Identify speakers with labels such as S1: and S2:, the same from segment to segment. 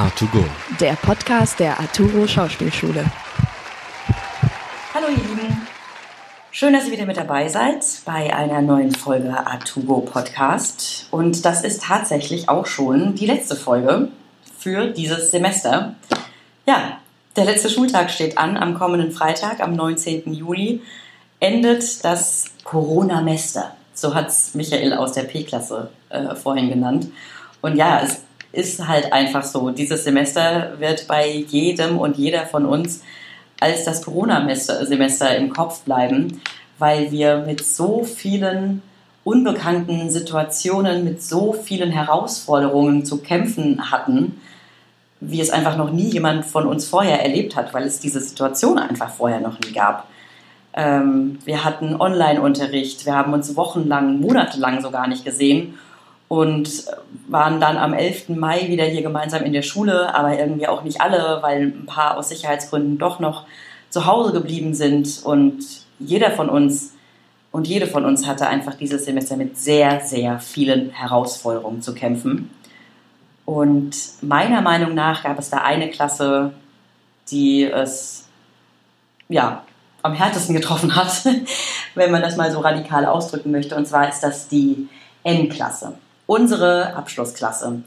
S1: A2Go.
S2: Der Podcast der Arturo Schauspielschule.
S3: Hallo ihr Lieben. Schön, dass ihr wieder mit dabei seid bei einer neuen Folge Artugo Podcast. Und das ist tatsächlich auch schon die letzte Folge für dieses Semester. Ja, der letzte Schultag steht an. Am kommenden Freitag, am 19. Juli, endet das Corona-Mester. So hat es Michael aus der P-Klasse äh, vorhin genannt. Und ja, es ist halt einfach so. Dieses Semester wird bei jedem und jeder von uns als das Corona-Semester im Kopf bleiben, weil wir mit so vielen unbekannten Situationen, mit so vielen Herausforderungen zu kämpfen hatten, wie es einfach noch nie jemand von uns vorher erlebt hat, weil es diese Situation einfach vorher noch nie gab. Ähm, wir hatten Online-Unterricht, wir haben uns wochenlang, monatelang sogar nicht gesehen und waren dann am 11. Mai wieder hier gemeinsam in der Schule, aber irgendwie auch nicht alle, weil ein paar aus Sicherheitsgründen doch noch zu Hause geblieben sind und jeder von uns und jede von uns hatte einfach dieses Semester mit sehr, sehr vielen Herausforderungen zu kämpfen. Und meiner Meinung nach gab es da eine Klasse, die es ja am härtesten getroffen hat, wenn man das mal so radikal ausdrücken möchte. Und zwar ist das die N-Klasse, unsere Abschlussklasse.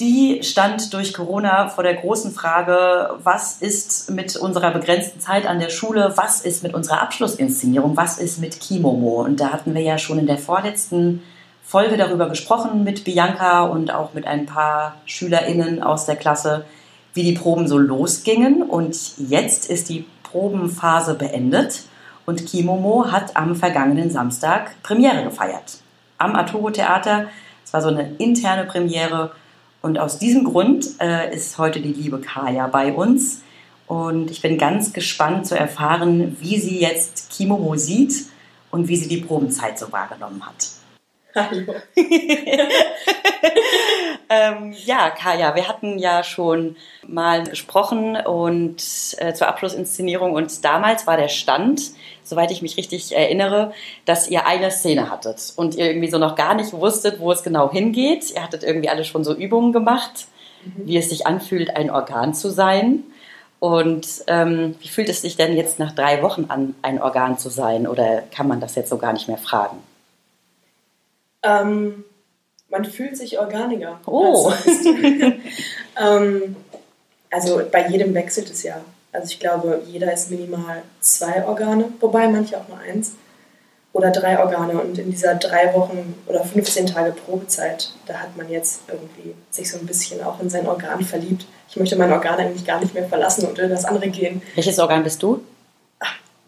S3: Die stand durch Corona vor der großen Frage, was ist mit unserer begrenzten Zeit an der Schule, was ist mit unserer Abschlussinszenierung, was ist mit Kimomo. Und da hatten wir ja schon in der vorletzten Folge darüber gesprochen mit Bianca und auch mit ein paar SchülerInnen aus der Klasse, wie die Proben so losgingen. Und jetzt ist die Probenphase beendet und Kimomo hat am vergangenen Samstag Premiere gefeiert. Am Arturo Theater. Es war so eine interne Premiere. Und aus diesem Grund äh, ist heute die liebe Kaya bei uns. Und ich bin ganz gespannt zu erfahren, wie sie jetzt Kimomo sieht und wie sie die Probenzeit so wahrgenommen hat. Hallo. ähm, ja, Kaya, wir hatten ja schon mal gesprochen und äh, zur Abschlussinszenierung und damals war der Stand, soweit ich mich richtig erinnere, dass ihr eine Szene hattet und ihr irgendwie so noch gar nicht wusstet, wo es genau hingeht. Ihr hattet irgendwie alle schon so Übungen gemacht, mhm. wie es sich anfühlt, ein Organ zu sein. Und ähm, wie fühlt es sich denn jetzt nach drei Wochen an, ein Organ zu sein? Oder kann man das jetzt so gar nicht mehr fragen?
S4: Ähm, man fühlt sich organiger.
S3: Oh.
S4: ähm, also bei jedem wechselt es ja. Also ich glaube, jeder ist minimal zwei Organe, wobei manche auch nur eins oder drei Organe. Und in dieser drei Wochen oder 15 Tage Probezeit, da hat man jetzt irgendwie sich so ein bisschen auch in sein Organ verliebt. Ich möchte mein Organ eigentlich gar nicht mehr verlassen und in das andere gehen.
S3: Welches Organ bist du?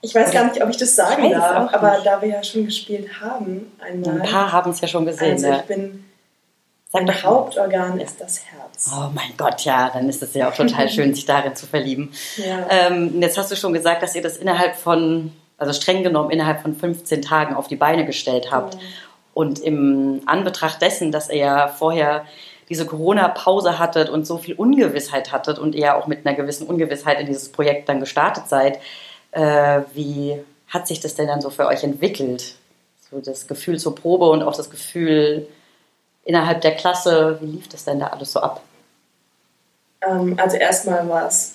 S4: Ich weiß gar nicht, ob ich das sagen ich darf, aber da wir ja schon gespielt haben einmal.
S3: Ein paar haben es ja schon gesehen.
S4: Also ich bin, Sag mein Hauptorgan ist das Herz.
S3: Oh mein Gott, ja, dann ist es ja auch total schön, sich darin zu verlieben. Ja. Ähm, jetzt hast du schon gesagt, dass ihr das innerhalb von, also streng genommen innerhalb von 15 Tagen auf die Beine gestellt habt. Ja. Und im Anbetracht dessen, dass ihr ja vorher diese Corona-Pause hattet und so viel Ungewissheit hattet und ihr auch mit einer gewissen Ungewissheit in dieses Projekt dann gestartet seid, äh, wie hat sich das denn dann so für euch entwickelt? So das Gefühl zur Probe und auch das Gefühl innerhalb der Klasse, wie lief das denn da alles so ab?
S4: Ähm, also erstmal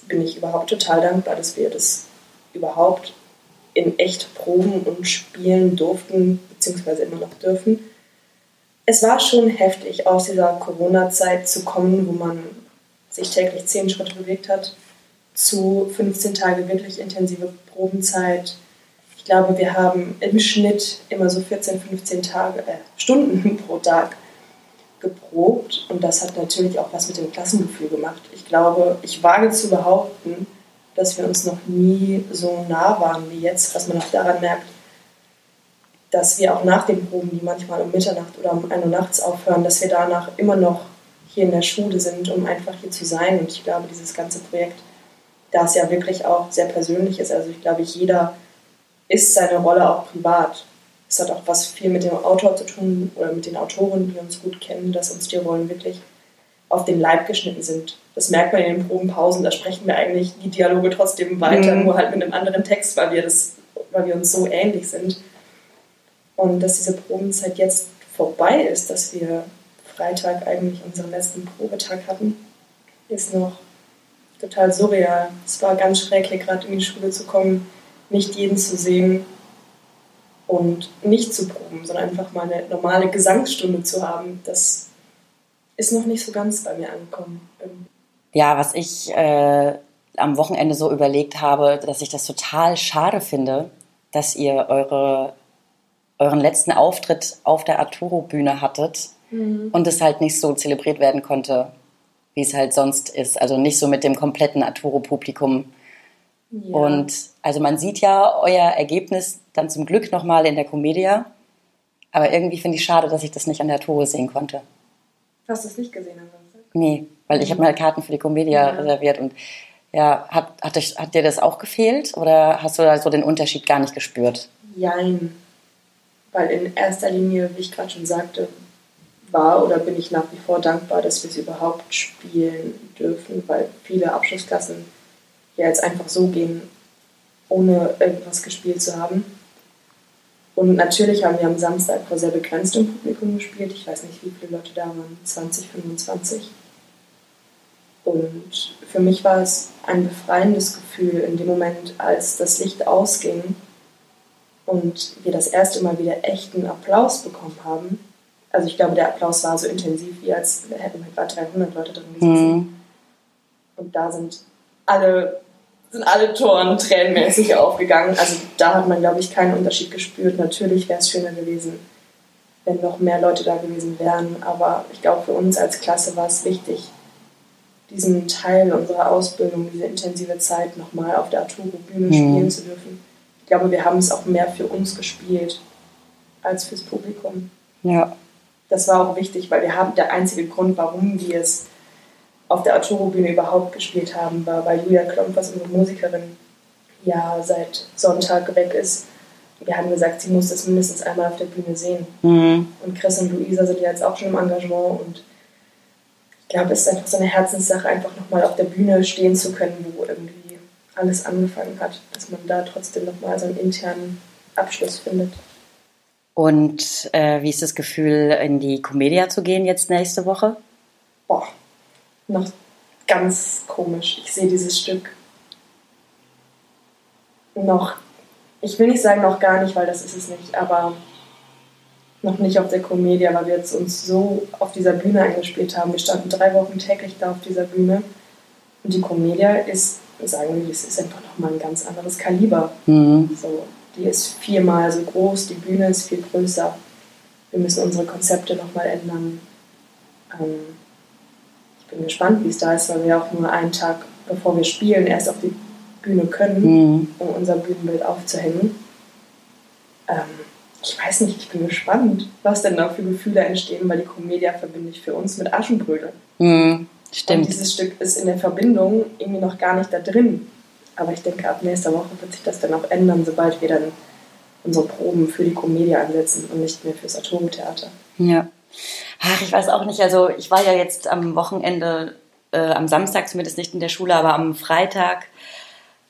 S4: bin ich überhaupt total dankbar, dass wir das überhaupt in echt proben und spielen durften, beziehungsweise immer noch dürfen. Es war schon heftig, aus dieser Corona-Zeit zu kommen, wo man sich täglich zehn Schritte bewegt hat, zu 15 Tage wirklich intensive Probenzeit. Ich glaube, wir haben im Schnitt immer so 14, 15 Tage, äh, Stunden pro Tag geprobt und das hat natürlich auch was mit dem Klassengefühl gemacht. Ich glaube, ich wage zu behaupten, dass wir uns noch nie so nah waren wie jetzt, was man auch daran merkt, dass wir auch nach den Proben, die manchmal um Mitternacht oder um 1 Uhr nachts aufhören, dass wir danach immer noch hier in der Schule sind, um einfach hier zu sein. Und ich glaube, dieses ganze Projekt da es ja wirklich auch sehr persönlich ist. Also ich glaube, jeder ist seine Rolle auch privat. Es hat auch was viel mit dem Autor zu tun oder mit den Autoren, die uns gut kennen, dass uns die Rollen wirklich auf den Leib geschnitten sind. Das merkt man in den Probenpausen, da sprechen wir eigentlich die Dialoge trotzdem weiter, mhm. nur halt mit einem anderen Text, weil wir, das, weil wir uns so ähnlich sind. Und dass diese Probenzeit jetzt vorbei ist, dass wir Freitag eigentlich unseren letzten Probetag hatten, ist noch total surreal. Es war ganz schräg, hier gerade in die Schule zu kommen, nicht jeden zu sehen und nicht zu proben, sondern einfach mal eine normale Gesangsstunde zu haben. Das ist noch nicht so ganz bei mir angekommen.
S3: Ja, was ich äh, am Wochenende so überlegt habe, dass ich das total schade finde, dass ihr eure, euren letzten Auftritt auf der Arturo-Bühne hattet mhm. und es halt nicht so zelebriert werden konnte, wie es halt sonst ist. Also nicht so mit dem kompletten Arturo-Publikum. Ja. Und also man sieht ja euer Ergebnis dann zum Glück nochmal in der Comedia. Aber irgendwie finde ich schade, dass ich das nicht an der Arturo sehen konnte.
S4: Hast du es nicht gesehen am
S3: Samstag? Nee, weil ich habe mir Karten für die Comedia ja. reserviert und ja, hat, hat, dich, hat dir das auch gefehlt oder hast du da so den Unterschied gar nicht gespürt?
S4: Jein. Weil in erster Linie, wie ich gerade schon sagte, war oder bin ich nach wie vor dankbar, dass wir es überhaupt spielen dürfen, weil viele Abschlussklassen ja jetzt einfach so gehen, ohne irgendwas gespielt zu haben. Und natürlich haben wir am Samstag vor sehr begrenztem Publikum gespielt. Ich weiß nicht, wie viele Leute da waren, 20, 25. Und für mich war es ein befreiendes Gefühl in dem Moment, als das Licht ausging und wir das erste Mal wieder echten Applaus bekommen haben. Also ich glaube, der Applaus war so intensiv, wie als hätten wir gerade 300 Leute drin gesessen. Mhm. Und da sind alle, sind alle Toren tränenmäßig aufgegangen. Also da hat man, glaube ich, keinen Unterschied gespürt. Natürlich wäre es schöner gewesen, wenn noch mehr Leute da gewesen wären. Aber ich glaube, für uns als Klasse war es wichtig, diesen Teil unserer Ausbildung, diese intensive Zeit nochmal auf der Arturo-Bühne mhm. spielen zu dürfen. Ich glaube, wir haben es auch mehr für uns gespielt als fürs Publikum.
S3: Ja.
S4: Das war auch wichtig, weil wir haben der einzige Grund, warum wir es auf der Arturo-Bühne überhaupt gespielt haben, war, weil Julia Klomp, was unsere Musikerin, ja seit Sonntag weg ist. Wir haben gesagt, sie muss das mindestens einmal auf der Bühne sehen. Mhm. Und Chris und Luisa sind ja jetzt auch schon im Engagement und ich glaube, es ist einfach so eine Herzenssache, einfach nochmal auf der Bühne stehen zu können, wo irgendwie alles angefangen hat, dass man da trotzdem nochmal so einen internen Abschluss findet.
S3: Und äh, wie ist das Gefühl, in die Comedia zu gehen jetzt nächste Woche?
S4: Boah, noch ganz komisch. Ich sehe dieses Stück noch, ich will nicht sagen noch gar nicht, weil das ist es nicht, aber noch nicht auf der Comedia, weil wir jetzt uns so auf dieser Bühne eingespielt haben. Wir standen drei Wochen täglich da auf dieser Bühne. Und die Comedia ist, sagen wir, es ist einfach nochmal ein ganz anderes Kaliber. Mhm. So, die ist viermal so groß, die Bühne ist viel größer. Wir müssen unsere Konzepte nochmal ändern. Ähm, ich bin gespannt, wie es da ist, weil wir auch nur einen Tag, bevor wir spielen, erst auf die Bühne können, mhm. um unser Bühnenbild aufzuhängen. Ähm, ich weiß nicht, ich bin gespannt, was denn da für Gefühle entstehen, weil die Comedia verbinde ich für uns mit Aschenbrödel.
S3: Mhm, stimmt.
S4: Und dieses Stück ist in der Verbindung irgendwie noch gar nicht da drin. Aber ich denke, ab nächster Woche wird sich das dann auch ändern, sobald wir dann unsere Proben für die Comedia ansetzen und nicht mehr fürs Atomtheater.
S3: Ja. Ach, ich weiß auch nicht. Also ich war ja jetzt am Wochenende, äh, am Samstag zumindest nicht in der Schule, aber am Freitag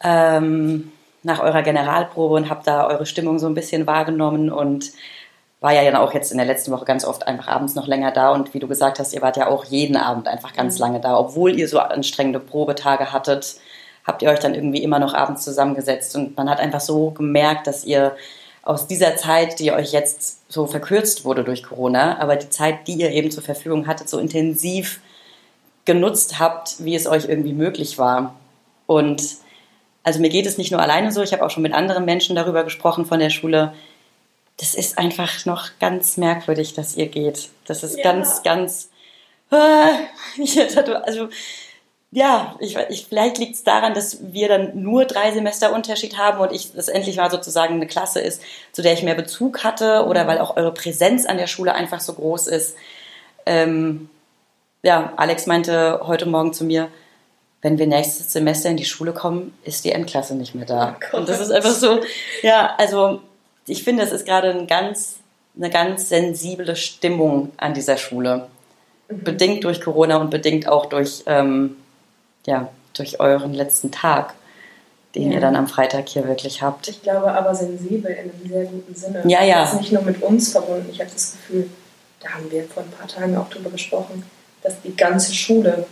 S3: ähm, nach eurer Generalprobe und habe da eure Stimmung so ein bisschen wahrgenommen und war ja dann auch jetzt in der letzten Woche ganz oft einfach abends noch länger da und wie du gesagt hast, ihr wart ja auch jeden Abend einfach ganz mhm. lange da, obwohl ihr so anstrengende Probetage hattet, habt ihr euch dann irgendwie immer noch abends zusammengesetzt und man hat einfach so gemerkt, dass ihr aus dieser Zeit, die euch jetzt so verkürzt wurde durch Corona, aber die Zeit, die ihr eben zur Verfügung hattet, so intensiv genutzt habt, wie es euch irgendwie möglich war. Und also mir geht es nicht nur alleine so, ich habe auch schon mit anderen Menschen darüber gesprochen von der Schule. Das ist einfach noch ganz merkwürdig, dass ihr geht. Das ist ja. ganz, ganz. also ja, ich, ich, vielleicht liegt es daran, dass wir dann nur drei Semester Unterschied haben und ich das endlich mal sozusagen eine Klasse ist, zu der ich mehr Bezug hatte oder weil auch eure Präsenz an der Schule einfach so groß ist. Ähm, ja, Alex meinte heute Morgen zu mir, wenn wir nächstes Semester in die Schule kommen, ist die Endklasse nicht mehr da. Oh und das ist einfach so, ja, also ich finde, es ist gerade ein ganz, eine ganz sensible Stimmung an dieser Schule. Mhm. Bedingt durch Corona und bedingt auch durch, ähm, ja, durch euren letzten Tag, den ja. ihr dann am Freitag hier wirklich habt.
S4: Ich glaube aber sensibel in einem sehr guten Sinne.
S3: Ja, ja.
S4: Das ist nicht nur mit uns verbunden. Ich habe das Gefühl, da haben wir vor ein paar Tagen auch drüber gesprochen, dass die ganze Schule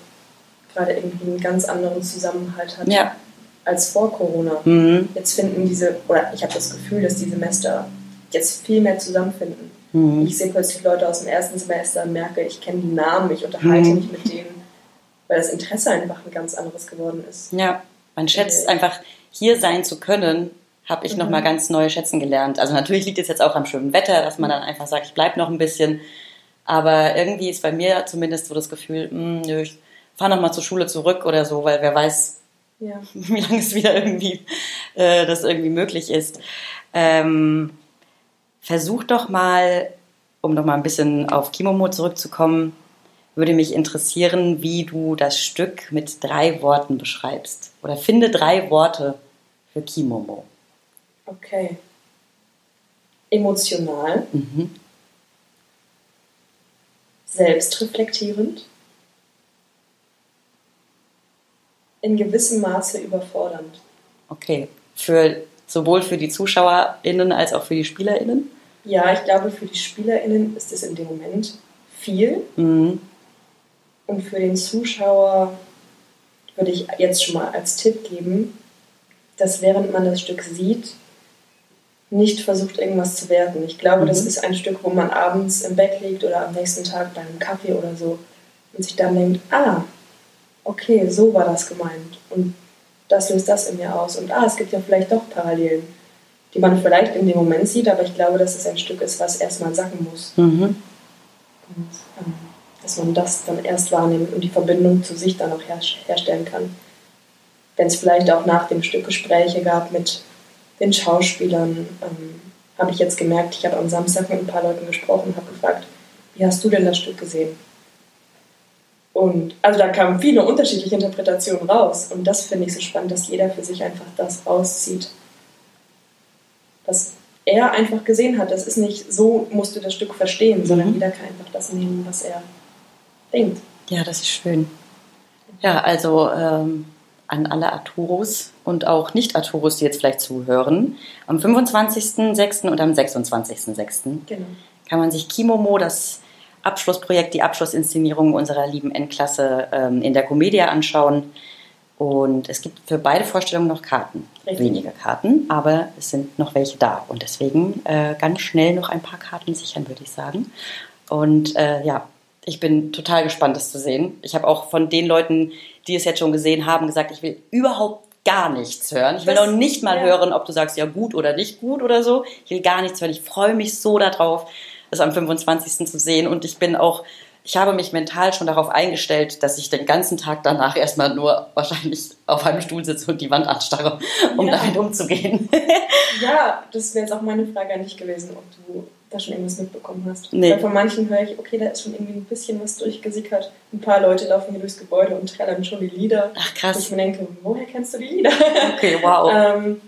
S4: gerade irgendwie einen ganz anderen Zusammenhalt hat
S3: Ja.
S4: als vor Corona.
S3: Mhm.
S4: Jetzt finden diese, oder ich habe das Gefühl, dass die Semester jetzt viel mehr zusammenfinden.
S3: Mhm.
S4: Ich sehe plötzlich Leute aus dem ersten Semester, merke, ich kenne die Namen, ich unterhalte
S3: Mhm.
S4: mich mit denen, weil das Interesse einfach ein ganz anderes geworden ist.
S3: Ja, man schätzt
S4: Äh.
S3: einfach, hier sein zu können, habe ich noch mal ganz neu schätzen gelernt. Also natürlich liegt es jetzt auch am schönen Wetter, dass man dann einfach sagt, ich bleibe noch ein bisschen. Aber irgendwie ist bei mir zumindest so das Gefühl, hm, nö, ich fahre noch mal zur Schule zurück oder so, weil wer weiß,
S4: Ja.
S3: wie lange es wieder irgendwie äh, das irgendwie möglich ist. Ähm, versuch doch mal, um noch mal ein bisschen auf Kimomo zurückzukommen, würde mich interessieren, wie du das Stück mit drei Worten beschreibst. Oder finde drei Worte für Kimomo.
S4: Okay. Emotional,
S3: Mhm.
S4: selbstreflektierend, in gewissem Maße überfordernd.
S3: Okay. Für, sowohl für die ZuschauerInnen als auch für die SpielerInnen?
S4: Ja, ich glaube, für die SpielerInnen ist es in dem Moment viel.
S3: Mhm.
S4: Und für den Zuschauer würde ich jetzt schon mal als Tipp geben, dass während man das Stück sieht, nicht versucht, irgendwas zu werten. Ich glaube, das
S3: Mhm.
S4: ist ein Stück, wo man abends im Bett liegt oder am nächsten Tag bei einem Kaffee oder so und sich dann denkt, ah, okay, so war das gemeint. Und das löst das in mir aus. Und ah, es gibt ja vielleicht doch Parallelen, die man vielleicht in dem Moment sieht, aber ich glaube, dass es ein Stück ist, was erstmal sacken muss.
S3: Mhm.
S4: Und ähm, dass man das dann erst wahrnimmt und die Verbindung zu sich dann auch her herstellen kann. Wenn es vielleicht auch nach dem Stück Gespräche gab mit den Schauspielern, ähm, habe ich jetzt gemerkt, ich habe am Samstag mit ein paar Leuten gesprochen und habe gefragt, wie hast du denn das Stück gesehen? Und also da kamen viele unterschiedliche Interpretationen raus. Und das finde ich so spannend, dass jeder für sich einfach das rauszieht, was er einfach gesehen hat. Das ist nicht so, musst du das Stück verstehen, sondern
S3: Mhm.
S4: jeder kann einfach das nehmen, was er denkt.
S3: Ja, das ist schön. Ja, also ähm, an alle Arturos und auch Nicht-Arturos, die jetzt vielleicht zuhören. Am 25.06. und am 26.06.
S4: Genau.
S3: kann man sich Kimomo, das Abschlussprojekt, die Abschlussinszenierung unserer lieben Endklasse ähm, in der Comedia anschauen. Und es gibt für beide Vorstellungen noch Karten.
S4: Richtig.
S3: Wenige Karten, aber es sind noch welche da. Und deswegen äh, ganz schnell noch ein paar Karten sichern, würde ich sagen. Und äh, ja, ich bin total gespannt, das zu sehen. Ich habe auch von den Leuten, die es jetzt schon gesehen haben, gesagt, ich will überhaupt gar nichts hören. Ich will
S4: Das-
S3: auch nicht mal
S4: ja.
S3: hören, ob du sagst, ja gut oder nicht gut oder so. Ich will gar nichts hören. Ich freue mich so darauf, es am 25. zu sehen. Und ich bin auch, ich habe mich mental schon darauf eingestellt, dass ich den ganzen Tag danach erstmal nur wahrscheinlich auf einem Stuhl sitze und die Wand anstarre, um
S4: Ja.
S3: damit umzugehen.
S4: Ja, das wäre jetzt auch meine Frage an dich gewesen, ob du da schon irgendwas mitbekommen hast.
S3: Nee.
S4: Weil von manchen höre ich, okay, da ist schon irgendwie ein bisschen was durchgesickert. Ein paar Leute laufen hier durchs Gebäude und trällern schon die Lieder.
S3: Ach
S4: Und ich
S3: krass.
S4: mir denke, woher kennst du die Lieder?
S3: Okay, wow.
S4: ähm,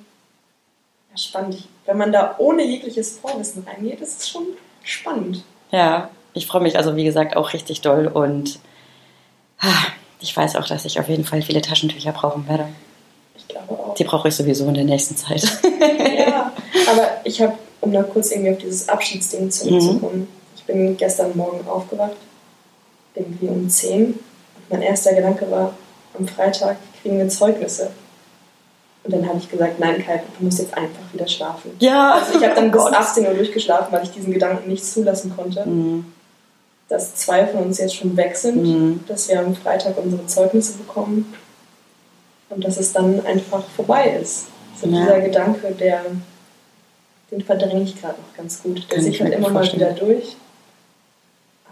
S4: ja, spannend. Wenn man da ohne jegliches Vorwissen reingeht, ist es schon spannend.
S3: Ja, ich freue mich also wie gesagt auch richtig doll und ah, ich weiß auch, dass ich auf jeden Fall viele Taschentücher brauchen werde.
S4: Ich glaube auch.
S3: Die brauche ich sowieso in der nächsten Zeit.
S4: ja, aber ich habe, um da kurz irgendwie auf dieses Abschiedsding zurückzukommen, ich bin gestern Morgen aufgewacht, irgendwie um 10. Und mein erster Gedanke war, am Freitag kriegen wir Zeugnisse. Und dann habe ich gesagt, nein, Kai, du musst jetzt einfach wieder schlafen.
S3: Ja,
S4: Also ich habe dann bis
S3: Gott.
S4: 18 Uhr durchgeschlafen, weil ich diesen Gedanken nicht zulassen konnte,
S3: Mhm.
S4: Dass zwei von uns jetzt schon weg sind,
S3: Mhm.
S4: dass wir am Freitag unsere Zeugnisse bekommen und dass es dann einfach vorbei ist. So
S3: Ja.
S4: dieser Gedanke, der, den verdränge ich gerade noch ganz gut. Der
S3: Kann ich
S4: sickert
S3: mir
S4: immer
S3: gut
S4: mal wieder
S3: vorstellen.
S4: durch.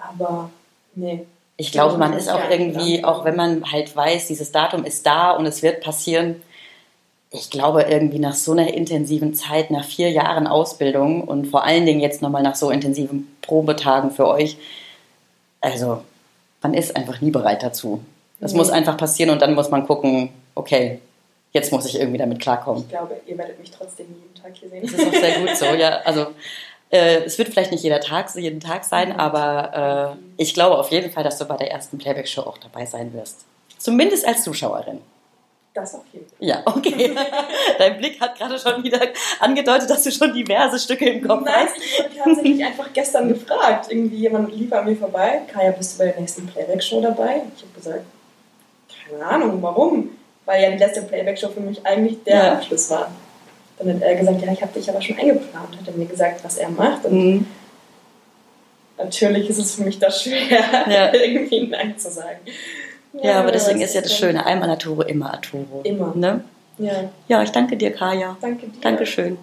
S4: Aber nee.
S3: Ich glaube, man ist auch irgendwie,
S4: klar.
S3: auch wenn man halt weiß, dieses Datum ist da und es wird passieren. Ich glaube, irgendwie nach so einer intensiven Zeit, nach vier Jahren Ausbildung und vor allen Dingen jetzt nochmal nach so intensiven Probetagen für euch, also man ist einfach nie bereit dazu. Das
S4: Nee.
S3: muss einfach passieren und dann muss man gucken, okay, jetzt muss ich irgendwie damit klarkommen.
S4: Ich glaube, ihr werdet mich trotzdem jeden Tag hier sehen.
S3: Das ist auch sehr gut so, ja. Also äh, es wird vielleicht nicht jeder Tag, jeden Tag sein, aber äh, ich glaube auf jeden Fall, dass du bei der ersten Playback-Show auch dabei sein wirst. Zumindest als Zuschauerin.
S4: Das auf jeden Fall.
S3: Ja, okay. Dein Blick hat gerade schon wieder angedeutet, dass du schon diverse Stücke im Kopf
S4: Nein,
S3: hast.
S4: ich wurde tatsächlich einfach gestern gefragt. Irgendwie jemand lief an mir vorbei. Kaya, bist du bei der nächsten Playback-Show dabei? Ich habe gesagt, keine Ahnung, warum? Weil ja die letzte Playback-Show für mich eigentlich der
S3: Ja.
S4: Abschluss war. Dann hat er gesagt, ja, ich habe dich aber schon eingeplant. Hat er mir gesagt, was er macht. Und
S3: Mhm.
S4: natürlich ist es für mich da schwer,
S3: Ja.
S4: irgendwie Nein zu sagen.
S3: Ja, aber deswegen ist ja das? Schöne. Einmal Arturo, immer Arturo.
S4: Immer.
S3: Ne?
S4: Ja,
S3: Ja, ich danke dir, Kaya.
S4: danke dir.
S3: Dankeschön.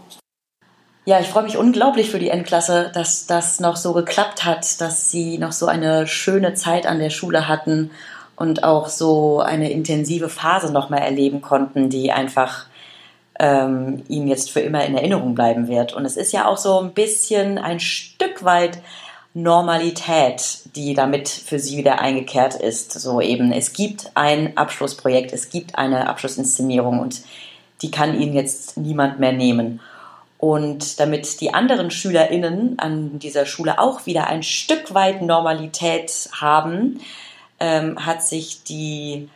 S3: Ja, ich freue mich unglaublich für die Endklasse, dass das noch so geklappt hat, dass sie noch so eine schöne Zeit an der Schule hatten und auch so eine intensive Phase noch mal erleben konnten, die einfach ähm, ihnen jetzt für immer in Erinnerung bleiben wird. Und es ist ja auch so ein bisschen ein Stück weit Normalität, die damit für sie wieder eingekehrt ist. So eben, es gibt ein Abschlussprojekt, es gibt eine Abschlussinszenierung und die kann ihnen jetzt niemand mehr nehmen. Und damit die anderen SchülerInnen an dieser Schule auch wieder ein Stück weit Normalität haben, ähm, hat sich die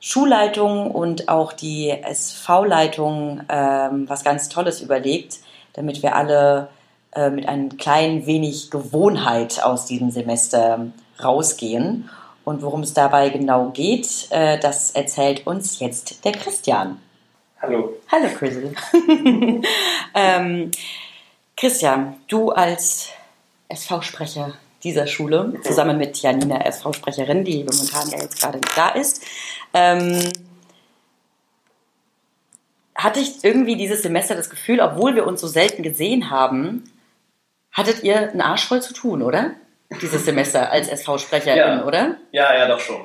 S3: Schulleitung und auch die SV-Leitung ähm, was ganz Tolles überlegt, damit wir alle äh, mit ein klein wenig Gewohnheit aus diesem Semester rausgehen. Und worum es dabei genau geht, äh, das erzählt uns jetzt der Christian.
S1: Hallo.
S3: Hallo Chrissy. ähm, Christian, du als SV-Sprecher dieser Schule, zusammen mit Janina, SV-Sprecherin, die momentan ja jetzt gerade nicht da ist, ähm, hatte ich irgendwie dieses Semester das Gefühl, obwohl wir uns so selten gesehen haben, hattet ihr einen Arsch voll zu tun, oder? Dieses Semester als SV-Sprecherin,
S1: Ja.
S3: oder?
S1: Ja, ja, doch schon.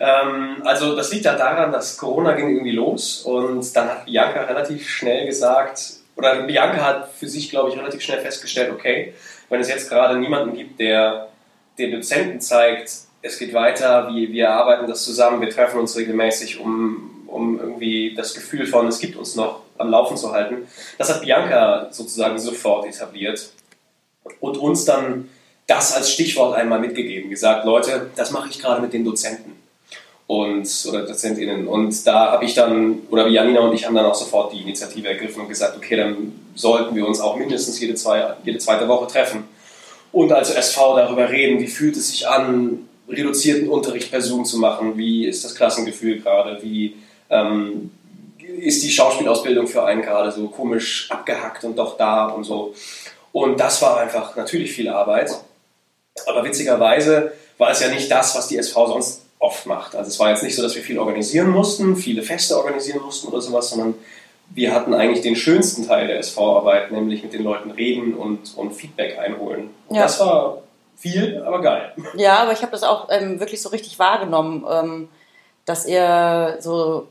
S1: Ähm, also das liegt ja daran, dass Corona ging irgendwie los und dann hat Bianca relativ schnell gesagt, oder Bianca hat für sich, glaube ich, relativ schnell festgestellt, okay, wenn es jetzt gerade niemanden gibt, der den Dozenten zeigt, es geht weiter, wir, wir arbeiten das zusammen, wir treffen uns regelmäßig, um, um irgendwie das Gefühl von, es gibt uns noch am Laufen zu halten. Das hat Bianca sozusagen sofort etabliert und uns dann das als Stichwort einmal mitgegeben, gesagt, Leute, das mache ich gerade mit den Dozenten und oder DozentInnen. Und da habe ich dann, oder Janina und ich haben dann auch sofort die Initiative ergriffen und gesagt, okay, dann sollten wir uns auch mindestens jede, zwei, jede zweite Woche treffen und als SV darüber reden, wie fühlt es sich an, reduzierten Unterricht per Zoom zu machen, wie ist das Klassengefühl gerade, wie ähm, ist die Schauspielausbildung für einen gerade so komisch abgehackt und doch da und so. Und das war einfach natürlich viel Arbeit. Aber witzigerweise war es ja nicht das, was die SV sonst oft macht. Also es war jetzt nicht so, dass wir viel organisieren mussten, viele Feste organisieren mussten oder sowas, sondern wir hatten eigentlich den schönsten Teil der SV-Arbeit, nämlich mit den Leuten reden und, und Feedback einholen. Und
S3: Ja.
S1: das war viel, aber geil.
S3: Ja, aber ich habe das auch ähm, wirklich so richtig wahrgenommen, ähm, dass ihr so,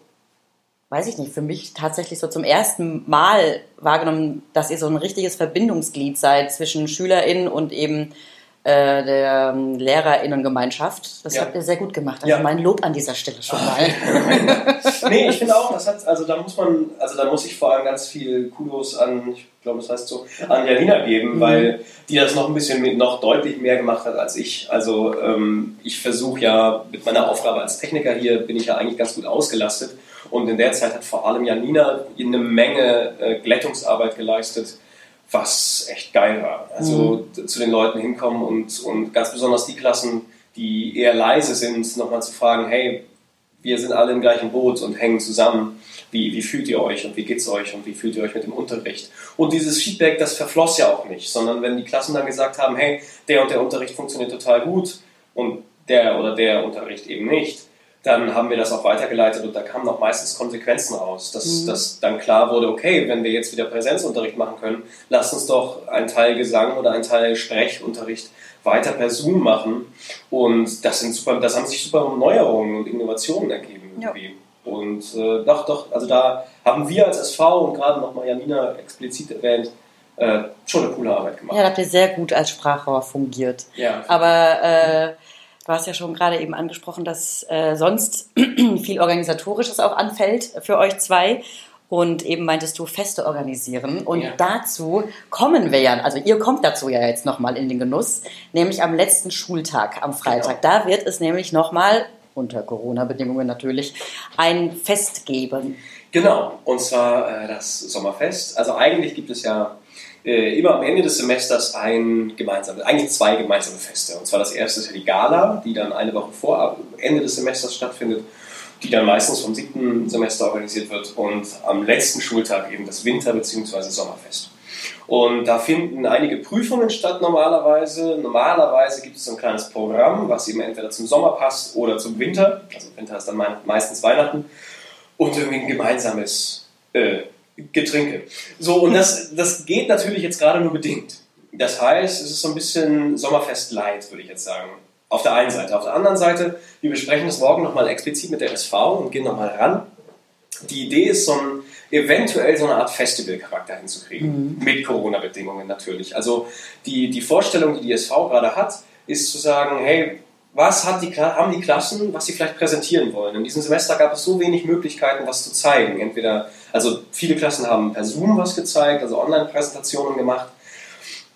S3: weiß ich nicht, für mich tatsächlich so zum ersten Mal wahrgenommen, dass ihr so ein richtiges Verbindungsglied seid zwischen SchülerInnen und eben äh, der ähm, LehrerInnengemeinschaft. Das
S1: Ja.
S3: habt ihr sehr gut gemacht. Also
S1: Ja.
S3: mein Lob an dieser Stelle schon mal.
S1: nee, ich finde auch, das hat, also da muss man, also da muss ich vor allem ganz viel Kudos an, ich glaube, das heißt so, an Janina geben,
S3: Mhm.
S1: weil die das noch ein bisschen mit, noch deutlich mehr gemacht hat als ich. Also ähm, ich versuche ja mit meiner Aufgabe als Techniker hier bin ich ja eigentlich ganz gut ausgelastet und in der Zeit hat vor allem Janina eine Menge äh, Glättungsarbeit geleistet was echt geil war. Also zu den Leuten hinkommen und, und ganz besonders die Klassen, die eher leise sind, nochmal zu fragen, hey, wir sind alle im gleichen Boot und hängen zusammen. Wie, wie fühlt ihr euch und wie geht's euch und wie fühlt ihr euch mit dem Unterricht? Und dieses Feedback, das verfloss ja auch nicht, sondern wenn die Klassen dann gesagt haben, hey, der und der Unterricht funktioniert total gut und der oder der Unterricht eben nicht, dann haben wir das auch weitergeleitet und da kamen auch meistens Konsequenzen raus, dass,
S3: Mhm.
S1: dass dann klar wurde, okay, wenn wir jetzt wieder Präsenzunterricht machen können, lasst uns doch einen Teil Gesang oder einen Teil Sprechunterricht weiter per Zoom machen und das, sind super, das haben sich super Neuerungen und Innovationen ergeben.
S3: Ja.
S1: Und äh, doch, doch, also da haben wir als SV und gerade nochmal Janina explizit erwähnt, äh, schon eine coole Arbeit gemacht.
S3: ja, da habt ihr sehr gut als Sprachrohr fungiert.
S1: Ja.
S3: Aber äh, du hast ja schon gerade eben angesprochen, dass äh, sonst viel Organisatorisches auch anfällt für euch zwei. Und eben meintest du Feste organisieren. Und
S1: Ja.
S3: dazu kommen wir ja, also ihr kommt dazu ja jetzt nochmal in den Genuss, nämlich am letzten Schultag, am Freitag. Da wird es nämlich nochmal, unter Corona-Bedingungen natürlich, ein Fest geben.
S1: Genau, und zwar äh, das Sommerfest. Also eigentlich gibt es ja äh, immer am Ende des Semesters ein gemeinsames, eigentlich zwei gemeinsame Feste. Und zwar das erste ist ja die Gala, die dann eine Woche vor Ende des Semesters stattfindet. die dann meistens vom siebten Semester organisiert wird und am letzten Schultag eben das Winter- bzw. Sommerfest. Und da finden einige Prüfungen statt normalerweise. Normalerweise gibt es so ein kleines Programm, was eben entweder zum Sommer passt oder zum Winter. Also Winter ist dann meistens Weihnachten. Und irgendwie ein gemeinsames äh, Getränke. So, und das, das geht natürlich jetzt gerade nur bedingt. Das heißt, es ist so ein bisschen Sommerfest light, würde ich jetzt sagen. Auf der einen Seite. Auf der anderen Seite, wir besprechen das morgen nochmal explizit mit der SV und gehen nochmal ran. Die Idee ist, so ein, eventuell so eine Art Festivalcharakter hinzukriegen. Mhm. Mit Corona-Bedingungen natürlich. Also die, die Vorstellung, die die SV gerade hat, ist zu sagen, hey, was hat die, haben die Klassen, was sie vielleicht präsentieren wollen. In diesem Semester gab es so wenig Möglichkeiten, was zu zeigen. Entweder, also viele Klassen haben per Zoom was gezeigt, also Online-Präsentationen gemacht.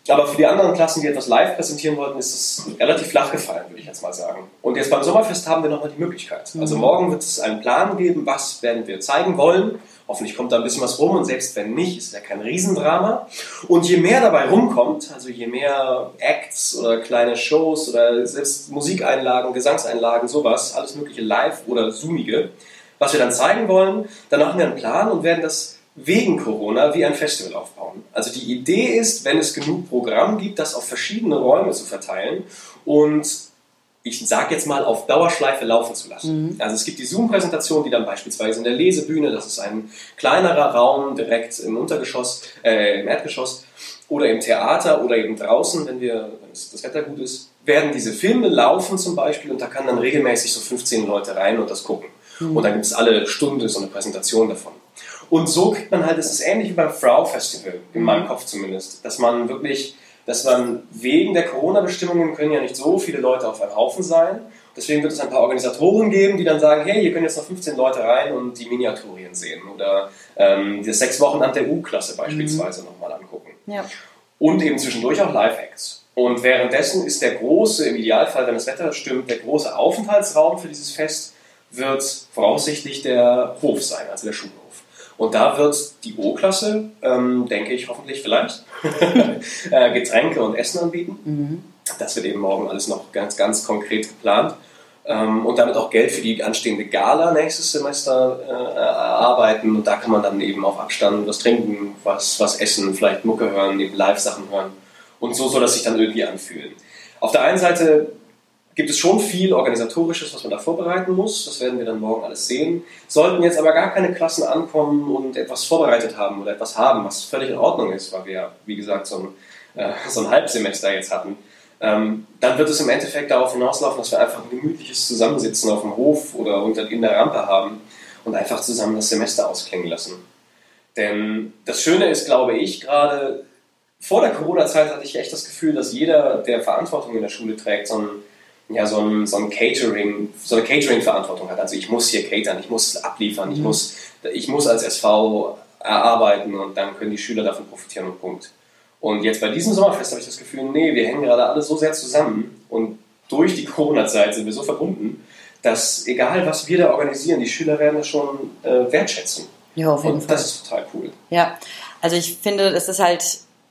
S1: Aber für die anderen Klassen, die etwas live präsentieren wollten, ist es relativ flach gefallen, würde ich jetzt mal sagen. Und jetzt beim Sommerfest haben wir nochmal die Möglichkeit. Also mhm. morgen wird es einen Plan geben, was werden wir zeigen wollen. Hoffentlich kommt da ein bisschen was rum und selbst wenn nicht, ist ja kein Riesendrama. Und je mehr dabei rumkommt, also je mehr Acts oder kleine Shows oder selbst Musikeinlagen, Gesangseinlagen, sowas, alles mögliche live oder zoomige, was wir dann zeigen wollen, dann machen wir einen Plan und werden das wegen Corona wie ein Festival aufbauen. Also die Idee ist, wenn es genug Programm gibt, das auf verschiedene Räume zu verteilen und ich sage jetzt mal, auf Dauerschleife laufen zu lassen. Mhm. Also es gibt die Zoom-Präsentation, die dann beispielsweise in der Lesebühne, das ist ein kleinerer Raum direkt im Untergeschoss, äh, im Erdgeschoss, oder im Theater oder eben draußen, wenn, wir, wenn das Wetter gut ist, werden diese Filme laufen zum Beispiel und da kann dann regelmäßig so 15 Leute rein und das gucken. Mhm. Und dann gibt es alle Stunde so eine Präsentation davon. Und so kriegt man halt, das ist ähnlich wie beim Frau Festival, in meinem mhm. Kopf zumindest, dass man wirklich dass man wegen der Corona-Bestimmungen können ja nicht so viele Leute auf einem Haufen sein. Deswegen wird es ein paar Organisatoren geben, die dann sagen, hey, hier können jetzt noch 15 Leute rein und die Miniaturien sehen oder ähm, das sechs Wochen an der U-Klasse beispielsweise mhm. nochmal angucken. Ja. Und eben zwischendurch auch Live-Acts. Und währenddessen ist der große, im Idealfall, wenn das Wetter stimmt, der große Aufenthaltsraum für dieses Fest wird voraussichtlich der Hof sein, also der Schulhof. Und da wird die O-Klasse, ähm, denke ich hoffentlich vielleicht, äh, Getränke und Essen anbieten. Mhm. Das wird eben morgen alles noch ganz, ganz konkret geplant. Ähm, und damit auch Geld für die anstehende Gala nächstes Semester äh, erarbeiten. Und da kann man dann eben auf Abstand was trinken, was, was essen, vielleicht Mucke hören, eben Live-Sachen hören. Und so soll das sich dann irgendwie anfühlen. Auf der einen Seite gibt es schon viel Organisatorisches, was man da vorbereiten muss. Das werden wir dann morgen alles sehen. Sollten jetzt aber gar keine Klassen ankommen und etwas vorbereitet haben oder etwas haben, was völlig in Ordnung ist, weil wir ja, wie gesagt, so ein, äh, so ein Halbsemester jetzt hatten, ähm, dann wird es im Endeffekt darauf hinauslaufen, dass wir einfach ein gemütliches Zusammensitzen auf dem Hof oder unter, in der Rampe haben und einfach zusammen das Semester ausklingen lassen. Denn das Schöne ist, glaube ich, gerade vor der Corona-Zeit hatte ich echt das Gefühl, dass jeder, der Verantwortung in der Schule trägt, so ein ja, so ein, so ein Catering, so eine Catering-Verantwortung hat. Also ich muss hier catern, ich muss abliefern, ich, mhm. muss, ich muss als SV erarbeiten und dann können die Schüler davon profitieren und Punkt. Und jetzt bei diesem Sommerfest habe ich das Gefühl, nee, wir hängen gerade alle so sehr zusammen und durch die Corona-Zeit sind wir so verbunden, dass egal was wir da organisieren, die Schüler werden das schon äh, wertschätzen.
S3: Ja, auf jeden
S1: und
S3: Fall.
S1: Das ist total cool.
S3: Ja, also ich finde, es ist halt,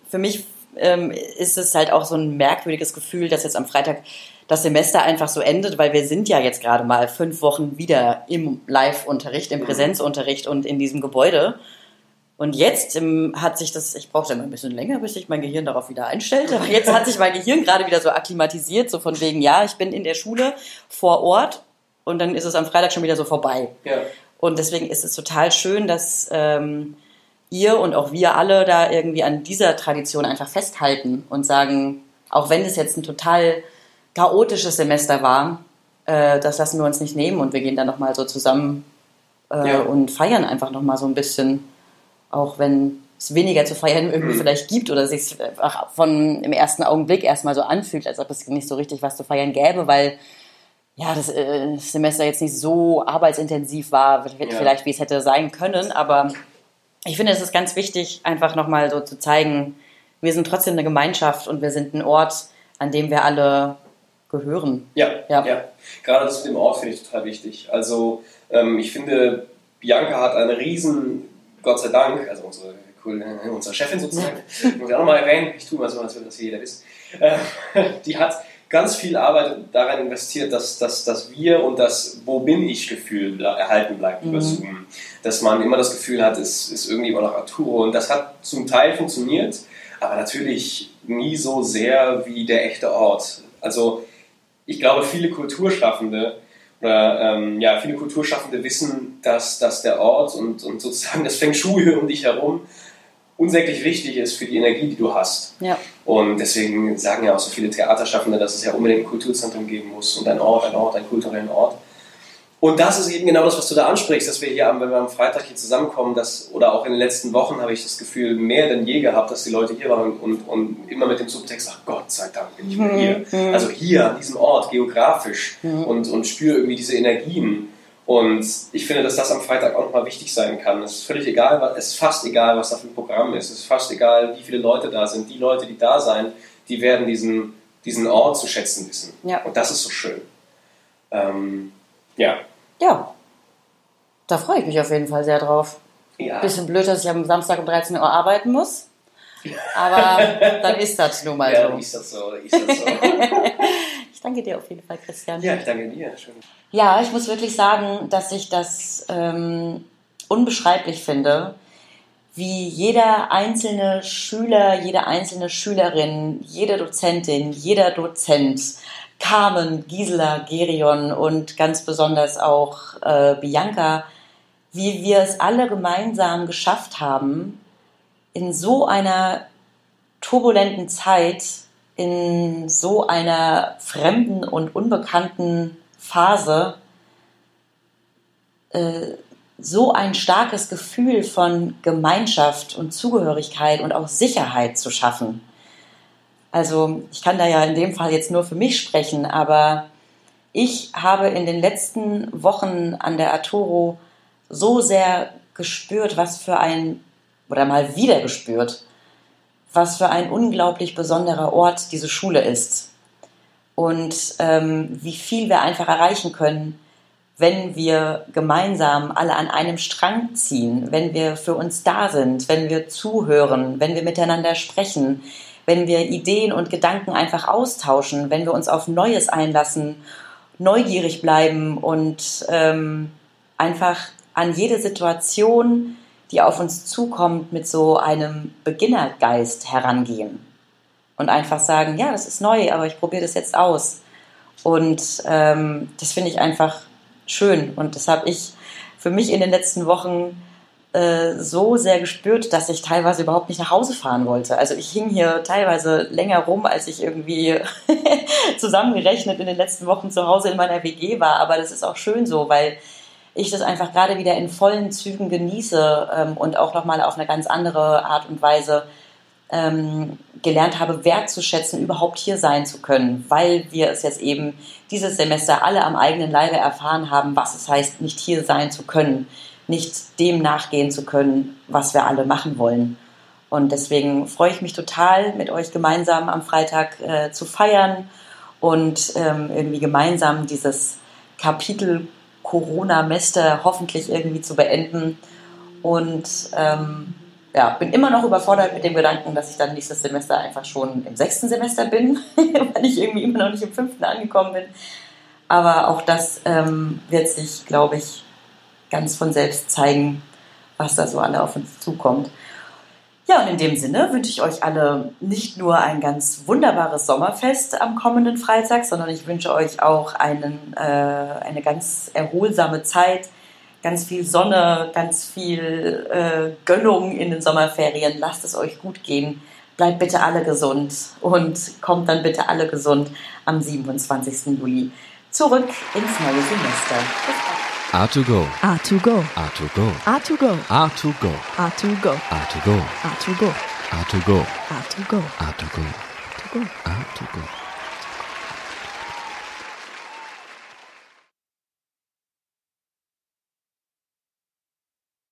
S3: für mich ähm, ist es halt auch so ein merkwürdiges Gefühl, dass jetzt am Freitag das Semester einfach so endet, weil wir sind ja jetzt gerade mal fünf Wochen wieder im Live-Unterricht, im mhm. Präsenzunterricht und in diesem Gebäude. Und jetzt ähm, hat sich das, ich brauchte immer ein bisschen länger, bis sich mein Gehirn darauf wieder einstellte, aber jetzt hat sich mein Gehirn gerade wieder so akklimatisiert, so von wegen, ja, ich bin in der Schule vor Ort und dann ist es am Freitag schon wieder so vorbei. Ja. Und deswegen ist es total schön, dass ähm, ihr und auch wir alle da irgendwie an dieser Tradition einfach festhalten und sagen, auch wenn es jetzt ein total chaotisches Semester war, äh, das lassen wir uns nicht nehmen und wir gehen dann nochmal so zusammen äh, ja. und feiern einfach nochmal so ein bisschen, auch wenn es weniger zu feiern irgendwie mhm. vielleicht gibt oder sich von im ersten Augenblick erstmal so anfühlt, als ob es nicht so richtig was zu feiern gäbe, weil ja, das äh, Semester jetzt nicht so arbeitsintensiv war, vielleicht ja. wie es hätte sein können, aber ich finde, es ist ganz wichtig, einfach nochmal so zu zeigen, wir sind trotzdem eine Gemeinschaft und wir sind ein Ort, an dem wir alle gehören.
S1: Ja, ja. ja. Gerade das mit dem Ort finde ich total wichtig. Also ähm, ich finde, Bianca hat eine riesen, Gott sei Dank, also unsere, unsere Chefin sozusagen, muss ich auch nochmal erwähnen, ich tue mal so, als würde das jeder wissen, äh, die hat ganz viel Arbeit daran investiert, dass, dass, dass wir und das Wo bin ich Gefühl erhalten bleibt über Zoom. Dass man immer das Gefühl hat, es ist irgendwie immer noch Arturo. Und das hat zum Teil funktioniert, aber natürlich nie so sehr wie der echte Ort. Also ich glaube, viele Kulturschaffende oder ähm, ja, viele Kulturschaffende wissen, dass, dass der Ort und, und sozusagen das Feng Shui um dich herum unsäglich wichtig ist für die Energie, die du hast.
S3: Ja.
S1: Und deswegen sagen ja auch so viele Theaterschaffende, dass es ja unbedingt ein Kulturzentrum geben muss und ein Ort, ein Ort, einen kulturellen Ort. Und das ist eben genau das, was du da ansprichst, dass wir hier, wenn wir am Freitag hier zusammenkommen, dass, oder auch in den letzten Wochen habe ich das Gefühl mehr denn je gehabt, dass die Leute hier waren und, und immer mit dem Subtext, ach Gott sei Dank bin ich wieder hier.
S3: Mhm.
S1: Also hier an diesem Ort, geografisch und, und spüre irgendwie diese Energien. Und ich finde, dass das am Freitag auch nochmal wichtig sein kann. Es ist völlig egal, es ist fast egal, was da für ein Programm ist. Es ist fast egal, wie viele Leute da sind. Die Leute, die da sein, die werden diesen, diesen Ort zu schätzen wissen.
S3: Ja.
S1: Und das ist so schön. Ähm, ja.
S3: Ja. Da freue ich mich auf jeden Fall sehr drauf.
S1: Ja.
S3: Bisschen blöd, dass ich am Samstag um 13 Uhr arbeiten muss. Aber dann ist das nun mal
S1: ja,
S3: so.
S1: ist das so, ist das so.
S3: Ich danke dir auf jeden Fall, Christian.
S1: ja, ich danke dir. Schön.
S3: Ja, ich muss wirklich sagen, dass ich das ähm, unbeschreiblich finde, wie jeder einzelne Schüler, jede einzelne Schülerin, jede Dozentin, jeder Dozent, Carmen, Gisela, Gerion und ganz besonders auch äh, Bianca, wie wir es alle gemeinsam geschafft haben, in so einer turbulenten Zeit, in so einer fremden und unbekannten Phase äh, so ein starkes Gefühl von Gemeinschaft und Zugehörigkeit und auch Sicherheit zu schaffen. Also ich kann da ja in dem Fall jetzt nur für mich sprechen, aber ich habe in den letzten Wochen an der Arturo so sehr gespürt, was für ein, oder mal wieder gespürt, was für ein unglaublich besonderer Ort diese Schule ist. Und ähm, wie viel wir einfach erreichen können, wenn wir gemeinsam alle an einem Strang ziehen, wenn wir für uns da sind, wenn wir zuhören, wenn wir miteinander sprechen, wenn wir Ideen und Gedanken einfach austauschen, wenn wir uns auf Neues einlassen, neugierig bleiben und ähm, einfach an jede Situation, die auf uns zukommt, mit so einem Beginnergeist herangehen und einfach sagen, ja, das ist neu, aber ich probiere das jetzt aus. Und ähm, das finde ich einfach schön. Und das habe ich für mich in den letzten Wochen äh, so sehr gespürt, dass ich teilweise überhaupt nicht nach Hause fahren wollte. Also ich hing hier teilweise länger rum, als ich irgendwie zusammengerechnet in den letzten Wochen zu Hause in meiner WG war. Aber das ist auch schön so, weil ich das einfach gerade wieder in vollen Zügen genieße ähm, und auch nochmal auf eine ganz andere Art und Weise ähm, gelernt habe, wertzuschätzen, überhaupt hier sein zu können, weil wir es jetzt eben dieses Semester alle am eigenen Leibe erfahren haben, was es heißt, nicht hier sein zu können, nicht dem nachgehen zu können, was wir alle machen wollen. Und deswegen freue ich mich total, mit euch gemeinsam am Freitag äh, zu feiern und ähm, irgendwie gemeinsam dieses Kapitel Corona-Mester hoffentlich irgendwie zu beenden. Und ähm, ja, bin immer noch überfordert mit dem Gedanken, dass ich dann nächstes Semester einfach schon im sechsten Semester bin, weil ich irgendwie immer noch nicht im fünften angekommen bin. Aber auch das ähm, wird sich, glaube ich, ganz von selbst zeigen, was da so alle auf uns zukommt. Ja, und in dem Sinne wünsche ich euch alle nicht nur ein ganz wunderbares Sommerfest am kommenden Freitag, sondern ich wünsche euch auch einen, äh, eine ganz erholsame Zeit, ganz viel Sonne, ganz viel äh, Gönnung in den Sommerferien. Lasst es euch gut gehen. Bleibt bitte alle gesund und kommt dann bitte alle gesund am 27. Juli zurück ins neue Semester.
S5: A2Go.
S2: A2Go.
S5: A2Go.
S2: A2Go.
S5: A2Go.
S2: A2Go.
S5: A2Go.
S2: A2Go.
S5: A2Go.
S2: A2Go.
S5: A2Go.
S2: A2Go.
S5: A2Go.